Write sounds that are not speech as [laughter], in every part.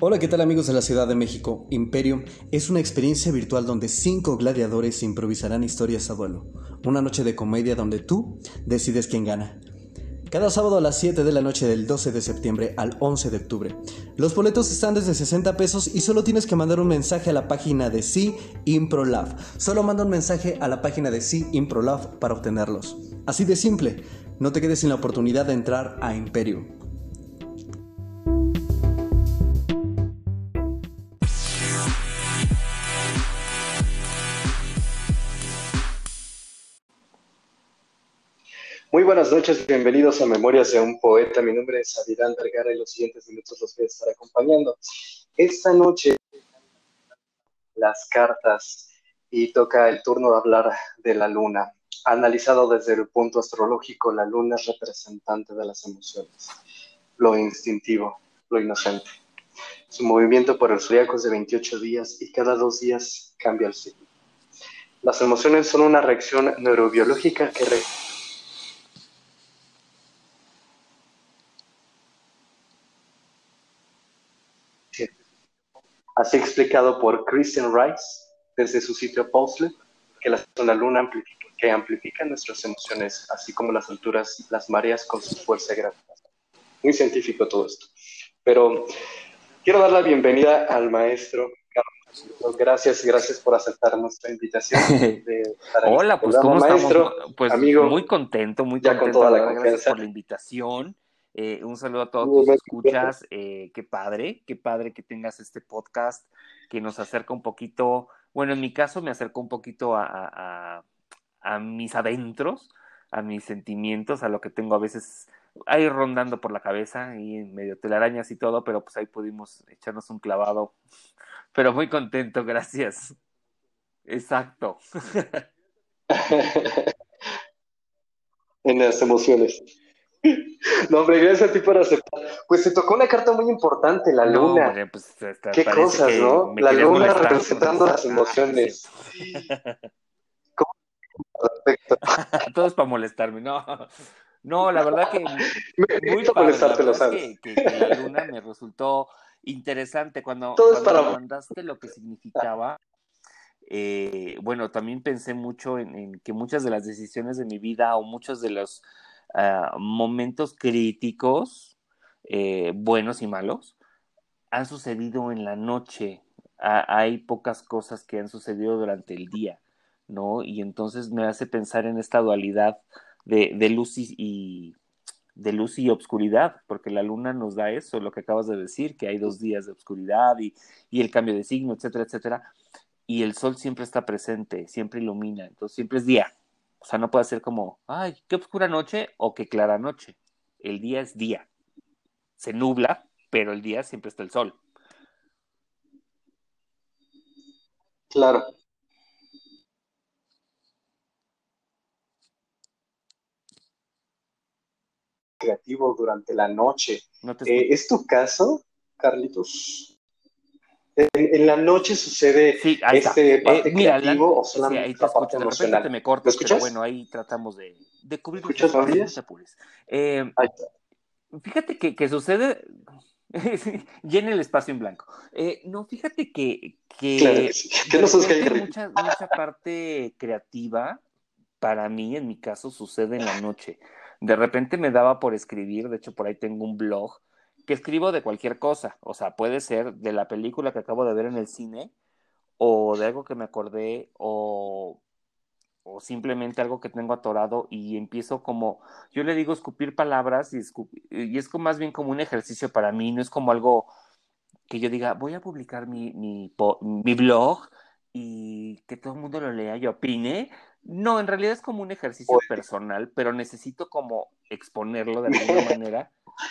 Hola, ¿qué tal amigos de la Ciudad de México? Imperium es una experiencia virtual donde cinco gladiadores improvisarán historias a duelo. Una noche de comedia donde tú decides quién gana. Cada sábado a las 7 de la noche del 12 de septiembre al 11 de octubre. Los boletos están desde 60 pesos y solo tienes que mandar un mensaje a la página de C Improlab. Solo manda un mensaje a la página de C Improlab para obtenerlos. Así de simple. No te quedes sin la oportunidad de entrar a Imperium. Buenas noches, bienvenidos a Memorias de un Poeta. Mi nombre es Adirán Vergara y los siguientes minutos los voy a estar acompañando. Esta noche las cartas y toca el turno de hablar de la luna. Analizado desde el punto astrológico, la luna es representante de las emociones, lo instintivo, lo inocente. Su movimiento por el zodiaco es de 28 días y cada dos días cambia el ciclo. Las emociones son una reacción neurobiológica que Así explicado por Christian Rice desde su sitio Pulse, que la zona luna amplifica, que amplifica nuestras emociones, así como las alturas las mareas con su fuerza gravitacional. Muy científico todo esto. Pero quiero dar la bienvenida al maestro Carlos. Gracias, gracias por aceptar nuestra invitación. [laughs] Hola, pues ¿cómo maestro, estamos? Pues amigo, muy contento, muy contento. con toda la confianza. por la invitación. Eh, un saludo a todos tus escuchas. Eh, qué padre, qué padre que tengas este podcast que nos acerca un poquito, bueno, en mi caso me acerca un poquito a, a, mis adentros, a mis sentimientos, a lo que tengo a veces ahí rondando por la cabeza y en medio telarañas y todo, pero pues ahí pudimos echarnos un clavado. Pero muy contento, gracias. Exacto. [laughs] en las emociones. No, hombre, gracias a ti por aceptar. Pues se tocó una carta muy importante, la luna. pues, Qué cosas, ¿no? La luna representando las emociones. Perfecto. [laughs] Todo es para molestarme, no. No, la verdad que. muy para molestarte, lo sabes. Que, la luna me resultó interesante cuando, Todo cuando para... mandaste lo que significaba. Eh, bueno, también pensé mucho en, en, que muchas de las decisiones de mi vida o muchos de los Ah, momentos críticos, eh, buenos y malos, han sucedido en la noche. hay pocas cosas que han sucedido durante el día, ¿no? Y entonces me hace pensar en esta dualidad de, luz y, de luz y obscuridad, porque la luna nos da eso, lo que acabas de decir, que hay dos días de obscuridad y, y, el cambio de signo, etcétera, etcétera. Y el sol siempre está presente, siempre ilumina, entonces siempre es día, o sea, no puede ser como, ay, qué oscura noche o qué clara noche. El día es día. Se nubla, pero el día siempre está el sol. Claro. Creativo durante la noche. Eh, ¿Es tu caso, Carlitos? En, la noche sucede sí, este parte eh, creativo o solamente sí, ahí te parte De repente te me cortas, pero bueno, ahí tratamos de, de cubrir. ¿Escuchas. Eh, fíjate que, que sucede... [laughs] Llena el espacio en blanco. Eh, no, fíjate que, que, claro que, sí. que no hay mucha, mucha parte creativa, para mí, en mi caso, sucede en la noche. De repente me daba por escribir, de hecho por ahí tengo un blog que escribo de cualquier cosa, o sea, puede ser de la película que acabo de ver en el cine, o de algo que me acordé, o, o simplemente algo que tengo atorado y empiezo como, yo le digo escupir palabras y, y es como, más bien como un ejercicio para mí, no es como algo que yo diga, voy a publicar mi, mi, mi blog y que todo el mundo lo lea y opine. No, en realidad es como un ejercicio personal, pero necesito como exponerlo de alguna [laughs] manera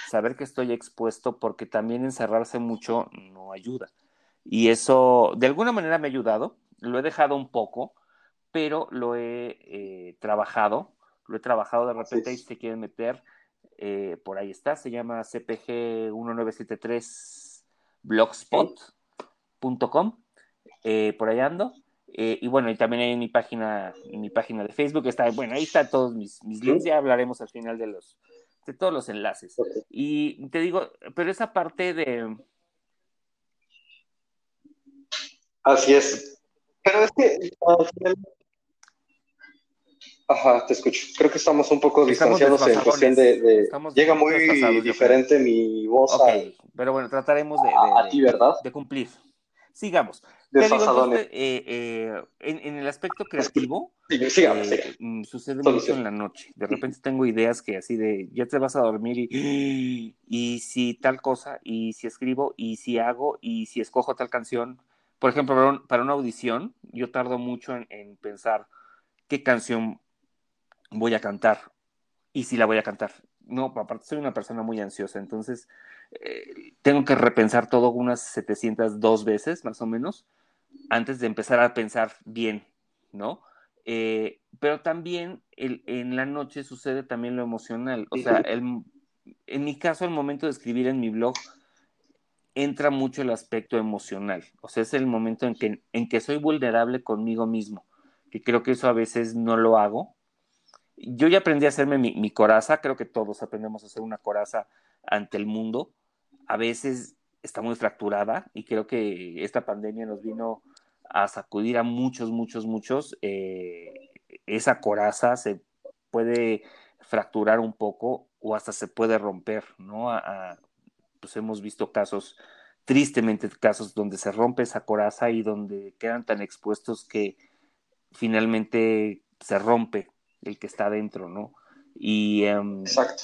saber que estoy expuesto porque también encerrarse mucho no ayuda. Y eso de alguna manera me ha ayudado, lo he dejado un poco, pero lo he eh, trabajado, lo he trabajado de repente y si te quieren meter, eh, por ahí está, se llama CPG1973 blogspot.com, eh, por ahí ando. y bueno, y también hay mi página, mi página de Facebook, está, bueno, ahí están todos mis, mis links, ya hablaremos al final de los, de todos los enlaces. Y te digo, pero esa parte de... Así es. Pero es que... Ajá, te escucho. Creo que estamos un poco distanciados en cuestión de... Llega muy diferente mi voz Pero bueno, trataremos de, de cumplir. Sigamos. Eh, eh, en, el aspecto creativo, eh, mm, sucede mucho en la noche. De repente tengo ideas que así de, ya te vas a dormir y, y si tal cosa, y si escribo, y si hago, y si escojo tal canción. Por ejemplo, para, una audición, yo tardo mucho en pensar qué canción voy a cantar y si la voy a cantar. No, aparte soy una persona muy ansiosa, entonces eh, tengo que repensar todo unas 702 veces, más o menos, antes de empezar a pensar bien, ¿no? Eh, pero también en la noche sucede también lo emocional. O sea, en mi caso, el momento de escribir en mi blog entra mucho el aspecto emocional. O sea, es el momento en que, en que soy vulnerable conmigo mismo, que creo que eso a veces no lo hago yo ya aprendí a hacerme mi, coraza, creo que todos aprendemos a hacer una coraza ante el mundo. A veces está muy fracturada y creo que esta pandemia nos vino a sacudir a muchos, muchos, muchos. Eh, esa coraza se puede fracturar un poco o hasta se puede romper, ¿no? pues hemos visto casos, tristemente casos donde se rompe esa coraza y donde quedan tan expuestos que finalmente se rompe el que está adentro, ¿no? Y, em, Exacto.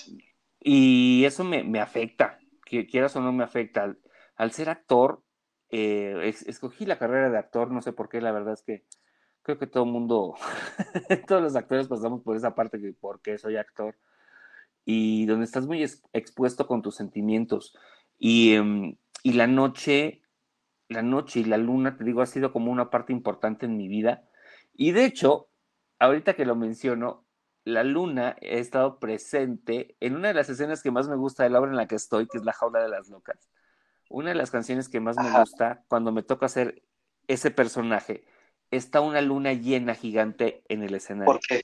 Y eso me, afecta, que quieras o no me afecta. Al, ser actor, eh, escogí la carrera de actor, no sé por qué, la verdad es que creo que todo el mundo, [laughs] todos los actores pasamos por esa parte que porque soy actor. Y donde estás muy expuesto con tus sentimientos. Y, em, y la noche, la noche y la luna, te digo, ha sido como una parte importante en mi vida. Y de hecho, ahorita que lo menciono, la luna ha estado presente en una de las escenas que más me gusta de la obra en la que estoy, que es La Jaula de las Locas. Una de las canciones que más me gusta cuando me toca hacer ese personaje, está una luna llena gigante en el escenario. ¿Por qué?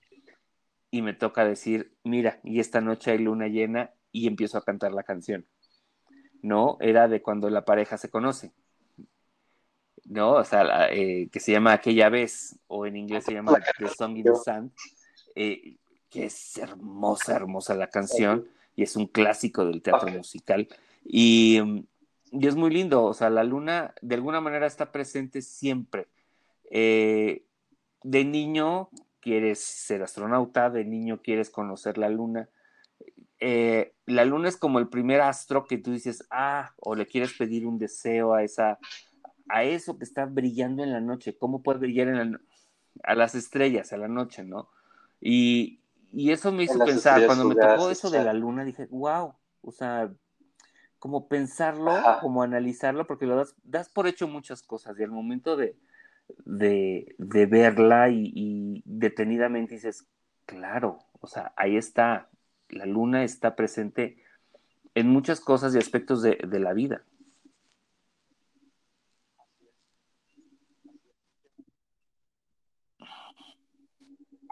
Y me toca decir, mira, y esta noche hay luna llena y empiezo a cantar la canción. No, era de cuando la pareja se conoce. ¿No? O sea, eh, que se llama Aquella vez, o en inglés se llama The Song in the Sun, eh, que es hermosa, hermosa la canción, y es un clásico del teatro musical. Y, y, es muy lindo, o sea, la luna de alguna manera está presente siempre. Eh, de niño quieres ser astronauta, de niño quieres conocer la luna. la luna es como el primer astro que tú dices, ah, o le quieres pedir un deseo a esa, a eso que está brillando en la noche, cómo puede brillar en a las estrellas, a la noche, ¿no? Y, eso me hizo pensar, cuando me tocó eso de la luna, dije, wow, o sea, como pensarlo, como analizarlo, porque lo das, das por hecho muchas cosas, y al momento de, de, verla y, detenidamente dices, claro, o sea, ahí está, la luna está presente en muchas cosas y aspectos de la vida.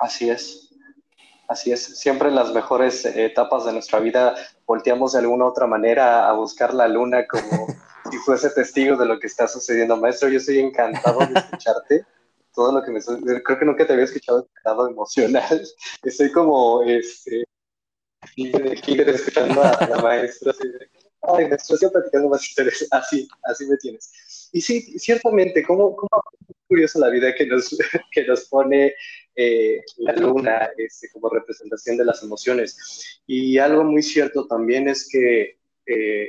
Así es. Así es. Siempre en las mejores etapas de nuestra vida volteamos de alguna otra manera a buscar la luna como [laughs] si fuese testigo de lo que está sucediendo. Maestro, yo estoy encantado de escucharte. Todo lo que me... Creo que nunca te había escuchado encantado emocional. [laughs] Estoy como, este, [laughs] escuchando a la maestra. Así Ay, maestro, estoy platicando más historias. [laughs] Así, así me tienes. Y sí, ciertamente, ¿cómo, cómo curiosa la vida que nos, [laughs] que nos pone eh, la luna este, como representación de las emociones. Y algo muy cierto también es que, eh,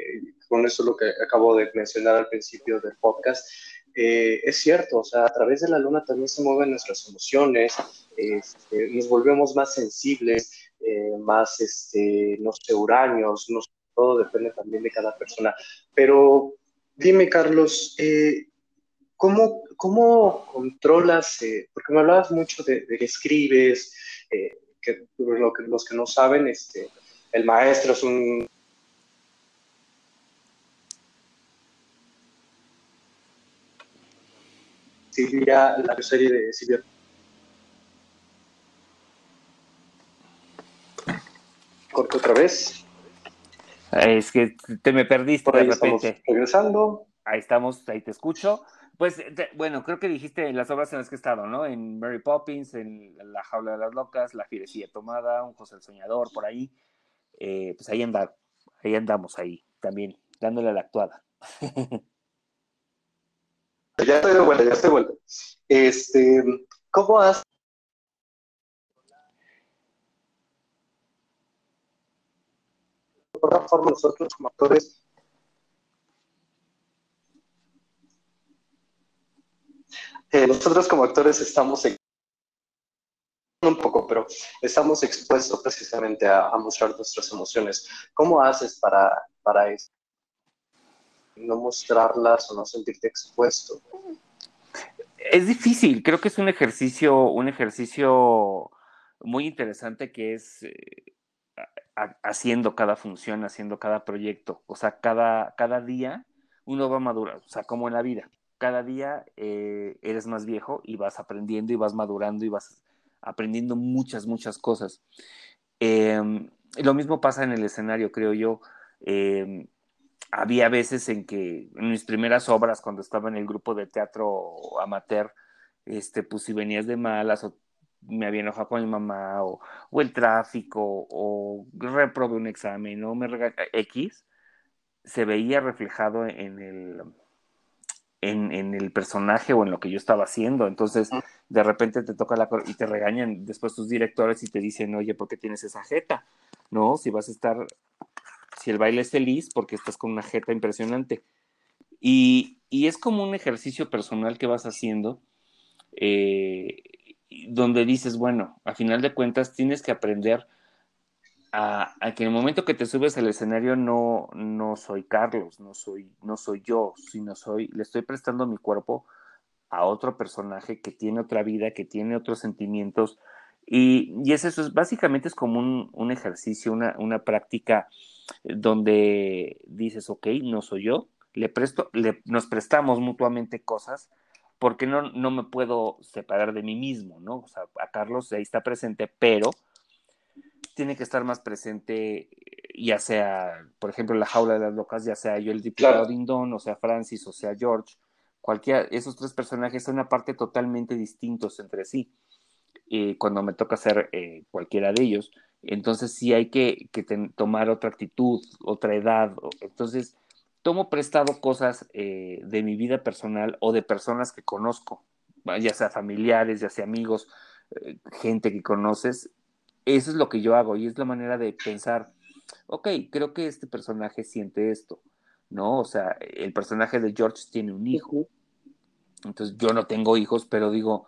con eso lo que acabo de mencionar al principio del podcast, eh, es cierto, o sea, a través de la luna también se mueven nuestras emociones, este, nos volvemos más sensibles, más, este, no sé, uráneos, no todo depende también de cada persona. Pero dime, Carlos, ¿cómo, ¿cómo controlas? Eh, porque me hablabas mucho de, que escribes, eh, que, lo los que no saben, este, el maestro es un... Silvia, la serie de Silvia. Corto otra vez. Es que te me perdiste Por ahí de repente. regresando. Ahí estamos, ahí te escucho Pues bueno, creo que dijiste las obras en las que he estado, ¿no? En Mary Poppins, en La Jaula de las Locas, La Fierecilla Tomada, Un José el Soñador, por ahí. Eh, pues ahí, anda, ahí andamos, ahí también, dándole la actuada. ya estoy de vuelta, ya estoy de vuelta. Este, ¿cómo has otra forma nosotros como actores eh, nosotros como actores estamos un poco, pero estamos expuestos precisamente a, mostrar nuestras emociones. ¿Cómo haces para, para eso? No mostrarlas o no sentirte expuesto. Es difícil, creo que es un ejercicio, un ejercicio muy interesante que es haciendo cada función, haciendo cada proyecto. O sea, cada, cada día uno va a madurar, o sea, como en la vida. Cada día eh, eres más viejo y vas aprendiendo y vas madurando y vas aprendiendo muchas, muchas cosas. Em, lo mismo pasa en el escenario, creo yo. Em, había veces en que en mis primeras obras, cuando estaba en el grupo de teatro amateur, este, pues si venías de malas o me había enojado con mi mamá o, el tráfico o reprobé un examen o me X, se veía reflejado en el, en, el personaje o en lo que yo estaba haciendo. Entonces, de repente te toca la y te regañan después tus directores y te dicen, oye, ¿por qué tienes esa jeta? No, si vas a estar, si el baile es feliz, porque estás con una jeta impresionante. Y, y es como un ejercicio personal que vas haciendo. Eh, donde dices, bueno, a final de cuentas tienes que aprender a, que en el momento que te subes al escenario no, no soy Carlos, no soy, no soy yo, sino soy, le estoy prestando mi cuerpo a otro personaje que tiene otra vida, que tiene otros sentimientos. Y, y es eso, es, básicamente es como un, ejercicio, una, una, práctica donde dices, ok, no soy yo, le presto, le, nos prestamos mutuamente cosas porque no, no me puedo separar de mí mismo, ¿no? O sea, a Carlos ahí está presente, pero tiene que estar más presente, ya sea, por ejemplo, la jaula de las locas, ya sea yo el diputado Dindon, o sea Francis, o sea George, cualquiera, esos tres personajes son una parte totalmente distintos entre sí. Y cuando me toca hacer eh, cualquiera de ellos, entonces sí hay que, que tomar otra actitud, otra edad. Entonces, tomo prestado cosas eh, de mi vida personal o de personas que conozco, ya sea familiares, ya sea amigos, eh, gente que conoces. Eso es lo que yo hago y es la manera de pensar, ok, creo que este personaje siente esto, ¿no? O sea, el personaje de George tiene un hijo. Entonces yo no tengo hijos, pero digo,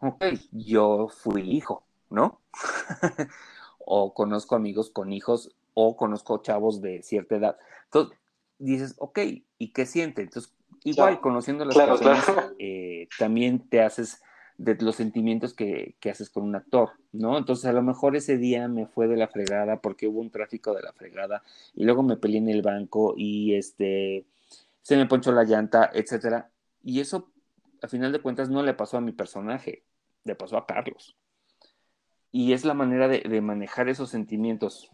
ok, yo fui hijo, ¿no? [laughs] o conozco amigos con hijos o conozco chavos de cierta edad. Entonces, dices, ok, ¿y qué siente? Entonces, igual conociendo las personas, [laughs] eh, también te haces de los sentimientos que, haces con un actor, ¿no? Entonces, a lo mejor ese día me fue de la fregada porque hubo un tráfico de la fregada y luego me peleé en el banco y este, se me ponchó la llanta, etcétera. Y eso, a final de cuentas, no le pasó a mi personaje, le pasó a Carlos. Y es la manera de manejar esos sentimientos.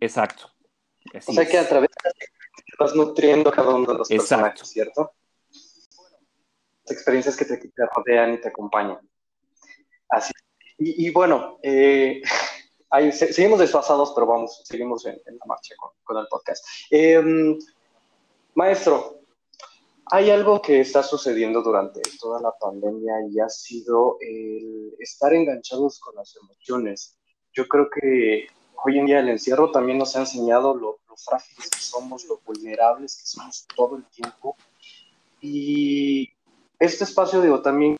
Exacto. o sea que a través de vas nutriendo cada uno de los personajes, ¿cierto? Las experiencias que te, rodean y te acompañan. Así. Y, bueno, eh, [laughs] seguimos desfasados, pero vamos, seguimos en, la marcha con, el podcast. Em, maestro, hay algo que está sucediendo durante toda la pandemia y ha sido el estar enganchados con las emociones. Yo creo que hoy en día el encierro también nos ha enseñado lo, frágiles que somos, lo vulnerables que somos todo el tiempo. Y este espacio, digo, también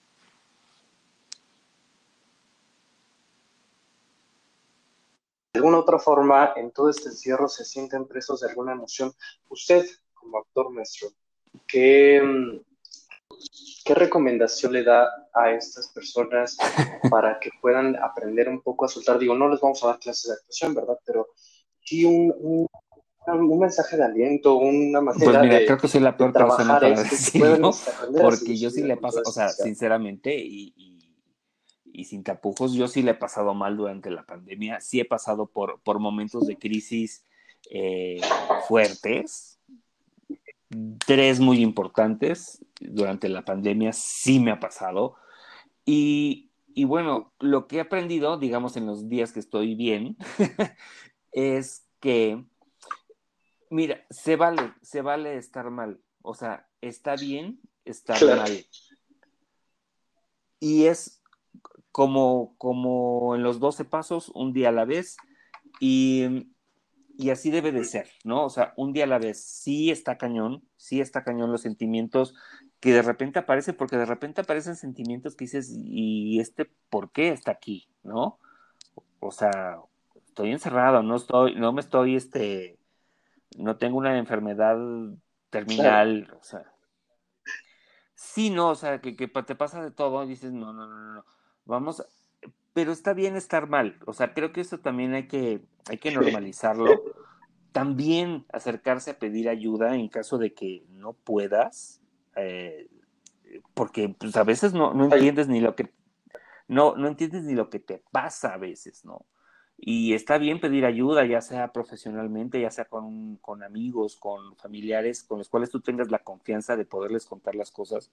de alguna otra forma, en todo este encierro se sienten presos de alguna emoción. Usted, como actor maestro, ¿qué, ¿Qué recomendación le da a estas personas para que puedan aprender un poco a soltar? Digo, no les vamos a dar clases de actuación, ¿verdad? Pero sí un, un, mensaje de aliento, una manera pues mira, creo que soy la peor persona para decirlo, porque yo sí le paso, o sea, sinceramente, y, y, sin tapujos, yo sí le he pasado mal durante la pandemia, sí he pasado por, por momentos de crisis eh, fuertes, tres muy importantes durante la pandemia, sí me ha pasado. Y, y bueno, lo que he aprendido, digamos, en los días que estoy bien, [laughs] es que, mira, se vale, se vale estar mal. O sea, está bien estar mal. Y es como, como en los 12 pasos, un día a la vez. Y, y así debe de ser, ¿no? O sea, un día a la vez. Sí está cañón, sí está cañón los sentimientos que de repente aparecen, porque de repente aparecen sentimientos que dices, ¿y este por qué está aquí? ¿No? O sea, estoy encerrado, no estoy, no me estoy, este, no tengo una enfermedad terminal, o sea. Sí, no, o sea, que, que, te pasa de todo y dices, no, no, no, no, vamos, pero está bien estar mal, o sea, creo que eso también hay que, hay que normalizarlo. También acercarse a pedir ayuda en caso de que no puedas, eh, porque pues, a veces no, no entiendes ni lo que, no, no entiendes ni lo que te pasa a veces, ¿no? Y está bien pedir ayuda, ya sea profesionalmente, ya sea con, con, amigos, con familiares, con los cuales tú tengas la confianza de poderles contar las cosas.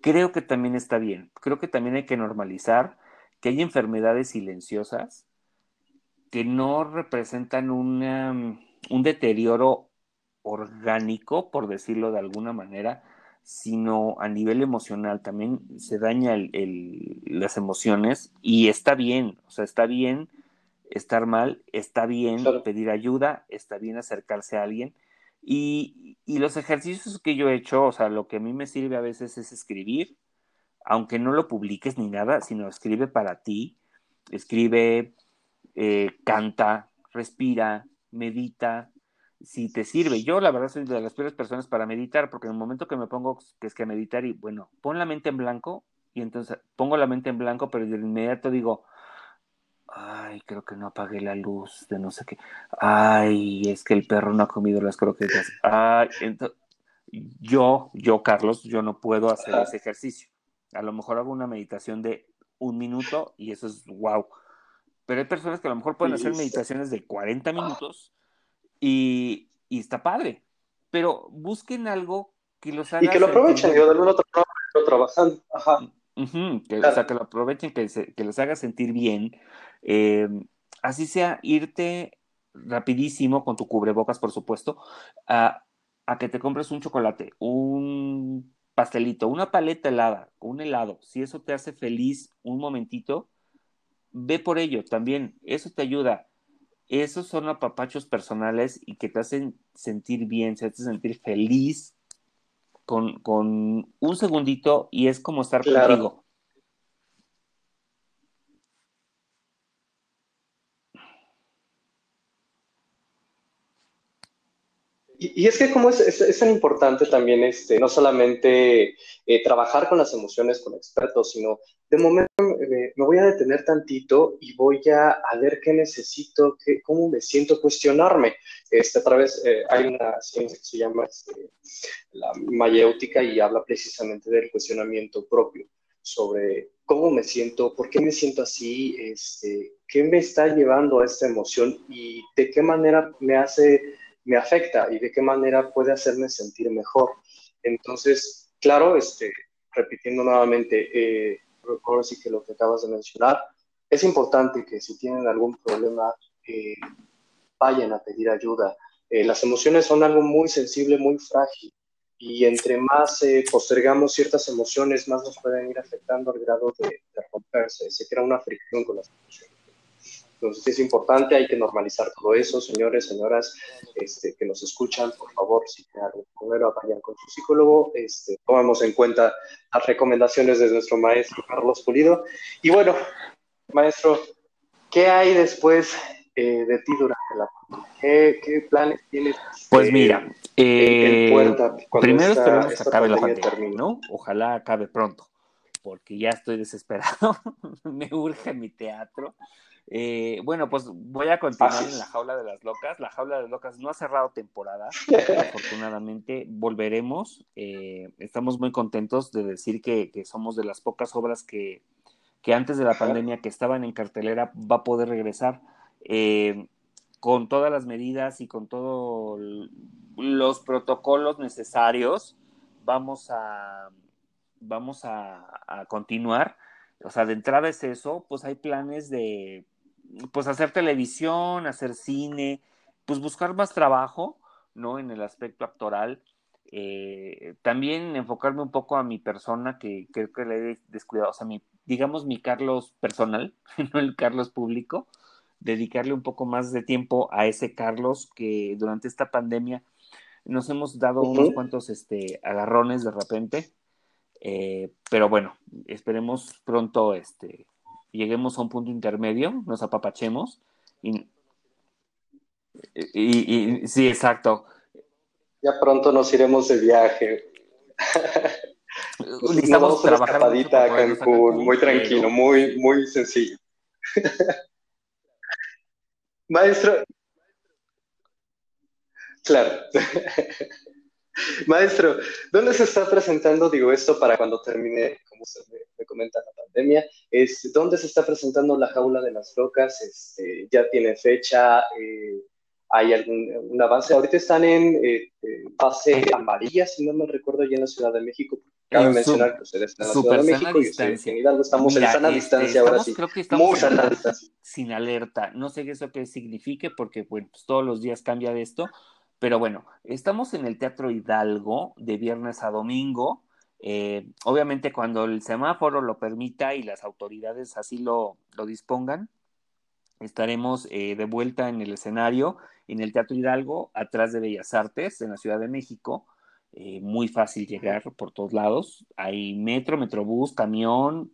Creo que también está bien. Creo que también hay que normalizar que hay enfermedades silenciosas que no representan una, un deterioro orgánico, por decirlo de alguna manera, sino a nivel emocional. También se daña el, las emociones y está bien, o sea, está bien estar mal, está bien pedir ayuda, está bien acercarse a alguien. Y, y, los ejercicios que yo he hecho, o sea, lo que a mí me sirve a veces es escribir, aunque no lo publiques ni nada, sino escribe para ti, escribe, eh, canta, respira, medita, si te sirve. Yo, la verdad, soy de las peores personas para meditar, porque en el momento que me pongo que es que meditar y, bueno, pon la mente en blanco, y entonces pongo la mente en blanco, pero de inmediato digo, ay, creo que no apagué la luz de no sé qué, ay, es que el perro no ha comido las croquetas, ay, entonces, yo, yo, Carlos, yo no puedo hacer ese ejercicio. A lo mejor hago una meditación de un minuto y eso es wow. Pero hay personas que a lo mejor pueden hacer meditaciones de 40 minutos y, está padre. Pero busquen algo que los haga. Y que lo aprovechen, yo de alguna otra forma trabajando. Ajá. que, O sea, que lo aprovechen, que, que les haga sentir bien. Eh, así sea, irte rapidísimo con tu cubrebocas, por supuesto, a, a, que te compres un chocolate, un pastelito, una paleta helada, un helado. Si eso te hace feliz un momentito, ve por ello también. Eso te ayuda esos son apapachos personales y que te hacen sentir bien, te hacen sentir feliz con, un segundito y es como estar contigo. Y, es que como es, tan importante también, este, no solamente eh, trabajar con las emociones con expertos, sino de momento me, voy a detener tantito y voy a, a ver qué necesito, qué, cómo me siento, cuestionarme. Este, a través, eh, hay una ciencia que se llama este, la mayéutica y habla precisamente del cuestionamiento propio sobre cómo me siento, por qué me siento así, este, qué me está llevando a esta emoción y de qué manera me hace me afecta y de qué manera puede hacerme sentir mejor. Entonces, claro, este, repitiendo nuevamente, eh, ahora que lo que acabas de mencionar, es importante que si tienen algún problema, eh, vayan a pedir ayuda. Eh, las emociones son algo muy sensible, muy frágil, y entre más eh, postergamos ciertas emociones, más nos pueden ir afectando al grado de, de romperse. Se crea una fricción con las emociones. Entonces es importante, hay que normalizar todo eso, señores, señoras este, que nos escuchan, por favor, si tienen algún problema, vayan con su psicólogo, este, tomamos en cuenta las recomendaciones de nuestro maestro Carlos Pulido. Y bueno, maestro, ¿qué hay después eh, de ti durante la pandemia? ¿Qué, planes tienes? Pues mira, eh, primero esperemos que acabe la pandemia, ¿no? Ojalá acabe pronto, porque ya estoy desesperado, [laughs] me urge mi teatro. Eh, bueno, pues voy a continuar en la jaula de las locas. La jaula de las locas no ha cerrado temporada, [laughs] afortunadamente. Volveremos. Eh, estamos muy contentos de decir que, somos de las pocas obras que, antes de la pandemia que estaban en cartelera va a poder regresar. Eh, con todas las medidas y con todos los protocolos necesarios, vamos a, vamos a, continuar. O sea, de entrada es eso, pues hay planes de, pues hacer televisión, hacer cine, pues buscar más trabajo, ¿no? En el aspecto actoral. Eh, también enfocarme un poco a mi persona, que creo que le he descuidado, o sea, mi, digamos mi Carlos personal, [laughs] no el Carlos público, dedicarle un poco más de tiempo a ese Carlos que durante esta pandemia nos hemos dado unos cuantos este, agarrones de repente, eh, pero bueno, esperemos pronto este, lleguemos a un punto intermedio, nos apapachemos y, y, sí, exacto. Ya pronto nos iremos de viaje. [laughs] Necesitamos una escapadita a Cancún, muy tranquilo, muy, muy sencillo. [laughs] Maestro. Claro. [laughs] [laughs] Maestro, ¿dónde se está presentando, digo esto para cuando termine, como se me, comenta la pandemia, es, ¿dónde se está presentando la jaula de las locas? Este, ¿Ya tiene fecha? Eh, ¿Hay algún avance? Ahorita están en eh, fase amarilla, si no me recuerdo, ya en la Ciudad de México, Cabe mencionar que ustedes están en la Ciudad de México y en Hidalgo. Estamos en sana este, distancia ahora sí. Creo que estamos sana distancia. Sin alerta. No sé qué eso qué signifique porque bueno, pues, todos los días cambia de esto. Pero bueno, estamos en el Teatro Hidalgo de viernes a domingo. Eh, obviamente cuando el semáforo lo permita y las autoridades así lo, lo dispongan, estaremos eh, de vuelta en el escenario en el Teatro Hidalgo, atrás de Bellas Artes, en la Ciudad de México. Eh, muy fácil llegar por todos lados. Hay metro, metrobús, camión,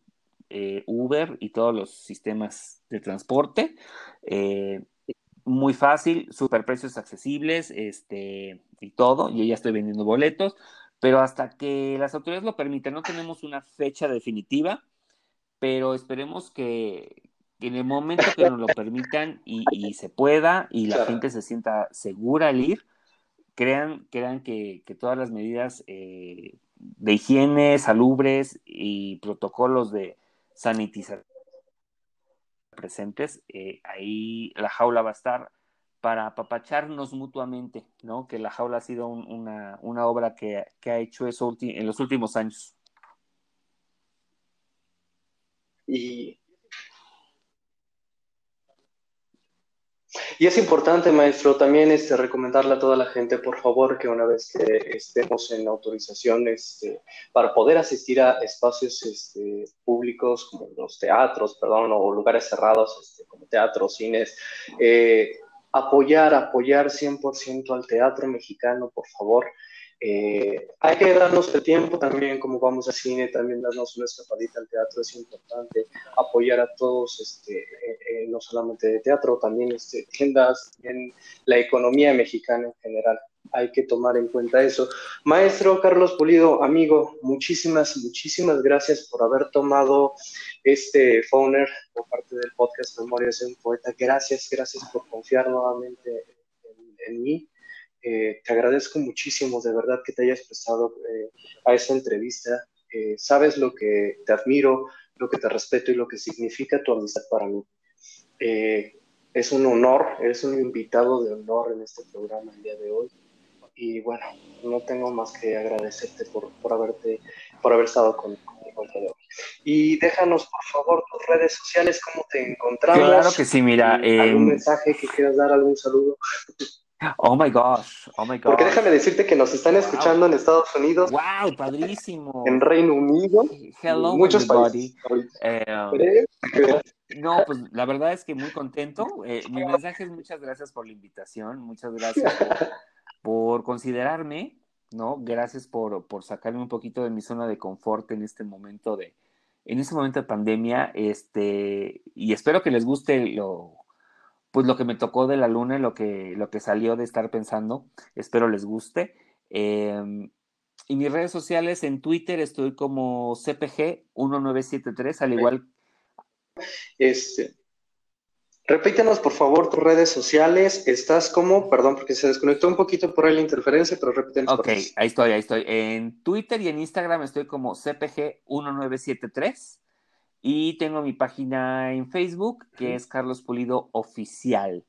Uber y todos los sistemas de transporte. Muy fácil, super precios accesibles, este, y todo. Yo ya estoy vendiendo boletos, pero hasta que las autoridades lo permitan, no tenemos una fecha definitiva, pero esperemos que, en el momento que nos lo permitan y, y se pueda y la gente se sienta segura al ir, crean, crean que, todas las medidas eh, de higiene, salubres y protocolos de sanitización presentes, eh, ahí la jaula va a estar para apapacharnos mutuamente, ¿no? Que la jaula ha sido una, obra que, que, ha hecho eso en los últimos años. Y Y es importante, maestro, también este, recomendarle a toda la gente, por favor, que una vez que estemos en autorización este, para poder asistir a espacios este, públicos como los teatros, perdón, o lugares cerrados este, como teatros, cines, eh, apoyar, apoyar 100% al teatro mexicano, por favor. Eh, hay que darnos el tiempo también, como vamos al cine, también darnos una escapadita al teatro es importante, apoyar a todos, este, eh, eh, no solamente de teatro, también este, tiendas, en la economía mexicana en general. Hay que tomar en cuenta eso. Maestro Carlos Pulido, amigo, muchísimas, muchísimas gracias por haber tomado este phoner por parte del podcast Memorias de un Poeta. Gracias, gracias por confiar nuevamente en mí eh, te agradezco muchísimo, de verdad, que te hayas prestado eh, a esa entrevista. Eh, sabes lo que te admiro, lo que te respeto y lo que significa tu amistad para mí. es un honor, eres un invitado de honor en este programa el día de hoy. Y bueno, no tengo más que agradecerte por, por haberte, por haber estado conmigo hoy. Y déjanos, por favor, tus redes sociales, cómo te encontramos. Claro que sí, mira. ¿Algún em, mensaje que quieras dar, algún saludo? Oh my gosh, oh my gosh. Porque déjame decirte que nos están escuchando en Estados Unidos. Wow, padrísimo. En Reino Unido. Hello, muchos everybody. Eh, [laughs] no, pues la verdad es que muy contento. Eh, mi mensaje es muchas gracias por la invitación, muchas gracias [laughs] por, considerarme, ¿no? Gracias por, por sacarme un poquito de mi zona de confort en este momento de, en este momento de pandemia, este, y espero que les guste lo pues lo que me tocó de la luna, lo que, lo que salió de estar pensando. Espero les guste. Em, y mis redes sociales, en Twitter estoy como CPG1973, al igual. Este, repítenos por favor tus redes sociales. Estás como, perdón, porque se desconectó un poquito por ahí la interferencia, pero repítenos. Ok, ahí estoy, ahí estoy. En Twitter y en Instagram estoy como CPG1973. Y tengo mi página en Facebook, que es Carlos Pulido Oficial.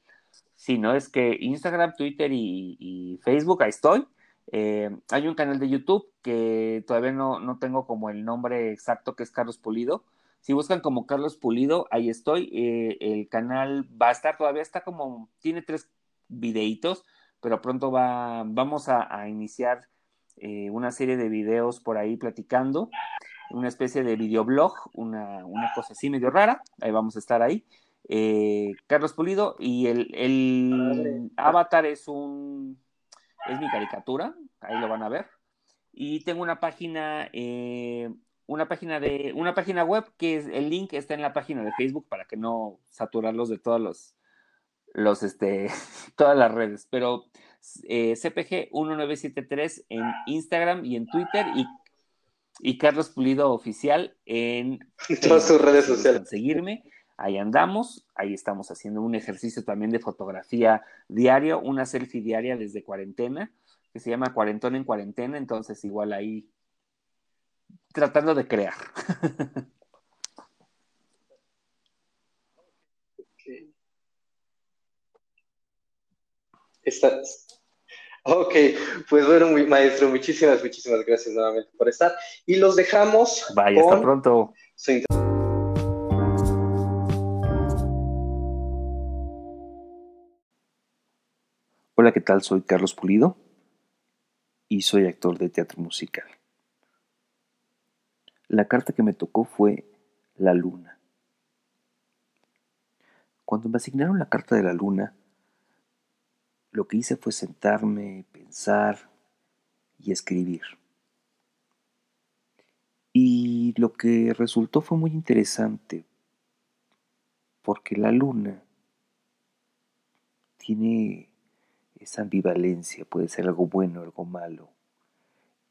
Sí, no es que Instagram, Twitter y, Facebook, ahí estoy. Eh, hay un canal de YouTube que todavía no, no, tengo como el nombre exacto, que es Carlos Pulido. Si buscan como Carlos Pulido, ahí estoy. Eh, el canal va a estar, todavía está como, tiene tres videitos, pero pronto va, vamos a, iniciar eh, una serie de videos por ahí platicando, una especie de videoblog, una, una cosa así medio rara, ahí vamos a estar ahí. Eh, Carlos Pulido y el, el avatar es un es mi caricatura, ahí lo van a ver. Y tengo una página, eh, una página de, una página web que es, el link está en la página de Facebook para que no saturarlos de todos los, los, este, [laughs] todas las redes. Pero eh, CPG1973 en Instagram y en Twitter y, y Carlos Pulido Oficial en [laughs] todas sus redes sociales. Seguirme. Ahí andamos, ahí estamos haciendo un ejercicio también de fotografía diario, una selfie diaria desde cuarentena, que se llama Cuarentón en Cuarentena, entonces igual ahí tratando de crear. [laughs] Estás. Ok, pues bueno, maestro, muchísimas, muchísimas gracias nuevamente por estar. Y los dejamos. Vaya, hasta pronto. Hola, ¿qué tal? Soy Carlos Pulido y soy actor de teatro musical. La carta que me tocó fue la luna. Cuando me asignaron la carta de la luna, lo que hice fue sentarme, pensar y escribir. Y lo que resultó fue muy interesante, porque la luna tiene esa ambivalencia, puede ser algo bueno, algo malo.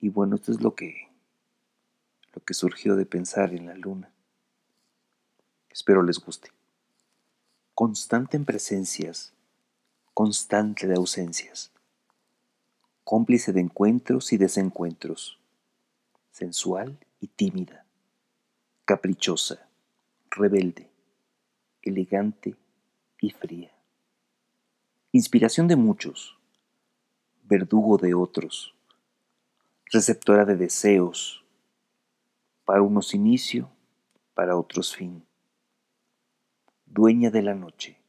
Y bueno, esto es lo que lo que surgió de pensar en la luna. Espero les guste. Constante en presencias, constante de ausencias, cómplice de encuentros y desencuentros, sensual y tímida, caprichosa, rebelde, elegante y fría. Inspiración de muchos, verdugo de otros, receptora de deseos, para unos inicio, para otros fin, dueña de la noche,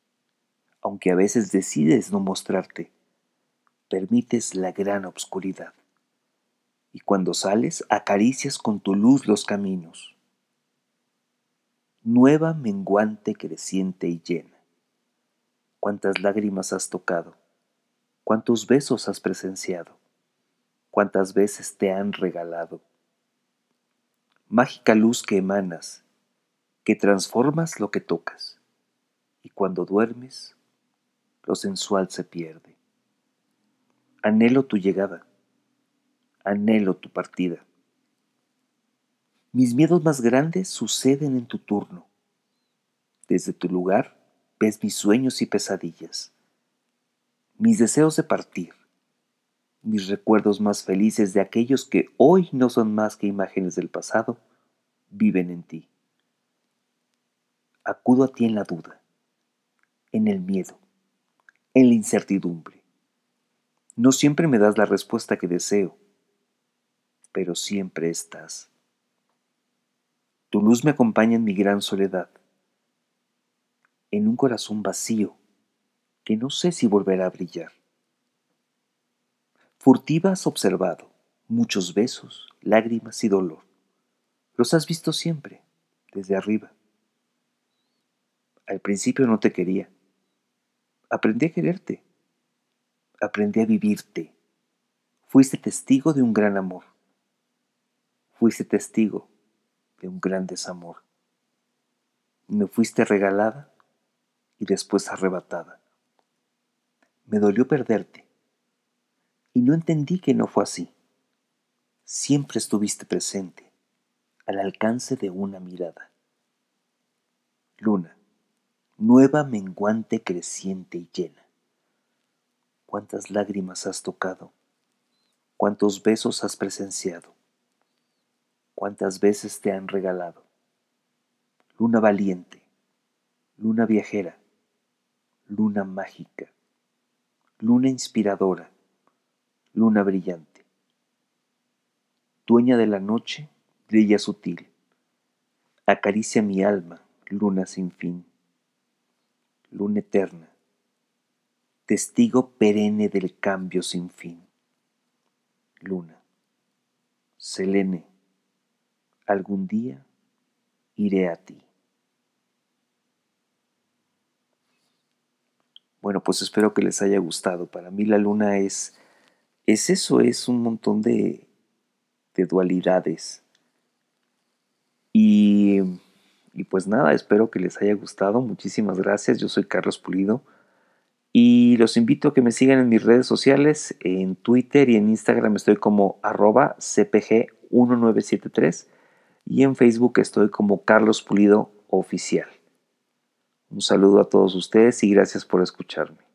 aunque a veces decides no mostrarte, permites la gran obscuridad, y cuando sales acaricias con tu luz los caminos, nueva menguante creciente y llena. Cuántas lágrimas has tocado, cuántos besos has presenciado, cuántas veces te han regalado. Mágica luz que emanas, que transformas lo que tocas, y cuando duermes, lo sensual se pierde. Anhelo tu llegada, anhelo tu partida. Mis miedos más grandes suceden en tu turno. Desde tu lugar ves mis sueños y pesadillas, mis deseos de partir, mis recuerdos más felices de aquellos que hoy no son más que imágenes del pasado, viven en ti. Acudo a ti en la duda, en el miedo, en la incertidumbre. No siempre me das la respuesta que deseo, pero siempre estás. Tu luz me acompaña en mi gran soledad en un corazón vacío que no sé si volverá a brillar. Furtiva has observado muchos besos, lágrimas y dolor. Los has visto siempre, desde arriba. Al principio no te quería. Aprendí a quererte. Aprendí a vivirte. Fuiste testigo de un gran amor. Fuiste testigo de un gran desamor. Me fuiste regalada y después arrebatada. Me dolió perderte y no entendí que no fue así. Siempre estuviste presente, al alcance de una mirada. Luna, nueva menguante creciente y llena. Cuántas lágrimas has tocado, cuántos besos has presenciado, cuántas veces te han regalado. Luna valiente, luna viajera, luna mágica, luna inspiradora, luna brillante. Dueña de la noche, brilla sutil, acaricia mi alma, luna sin fin, luna eterna, testigo perenne del cambio sin fin. Luna, Selene, algún día iré a ti. Bueno, pues espero que les haya gustado. Para mí la luna es, es eso, es un montón de, de dualidades. Y, y pues nada, espero que les haya gustado. Muchísimas gracias. Yo soy Carlos Pulido. Y los invito a que me sigan en mis redes sociales, en Twitter y en Instagram estoy como arroba cpg1973 y en Facebook estoy como Carlos Pulido Oficial. Un saludo a todos ustedes y gracias por escucharme.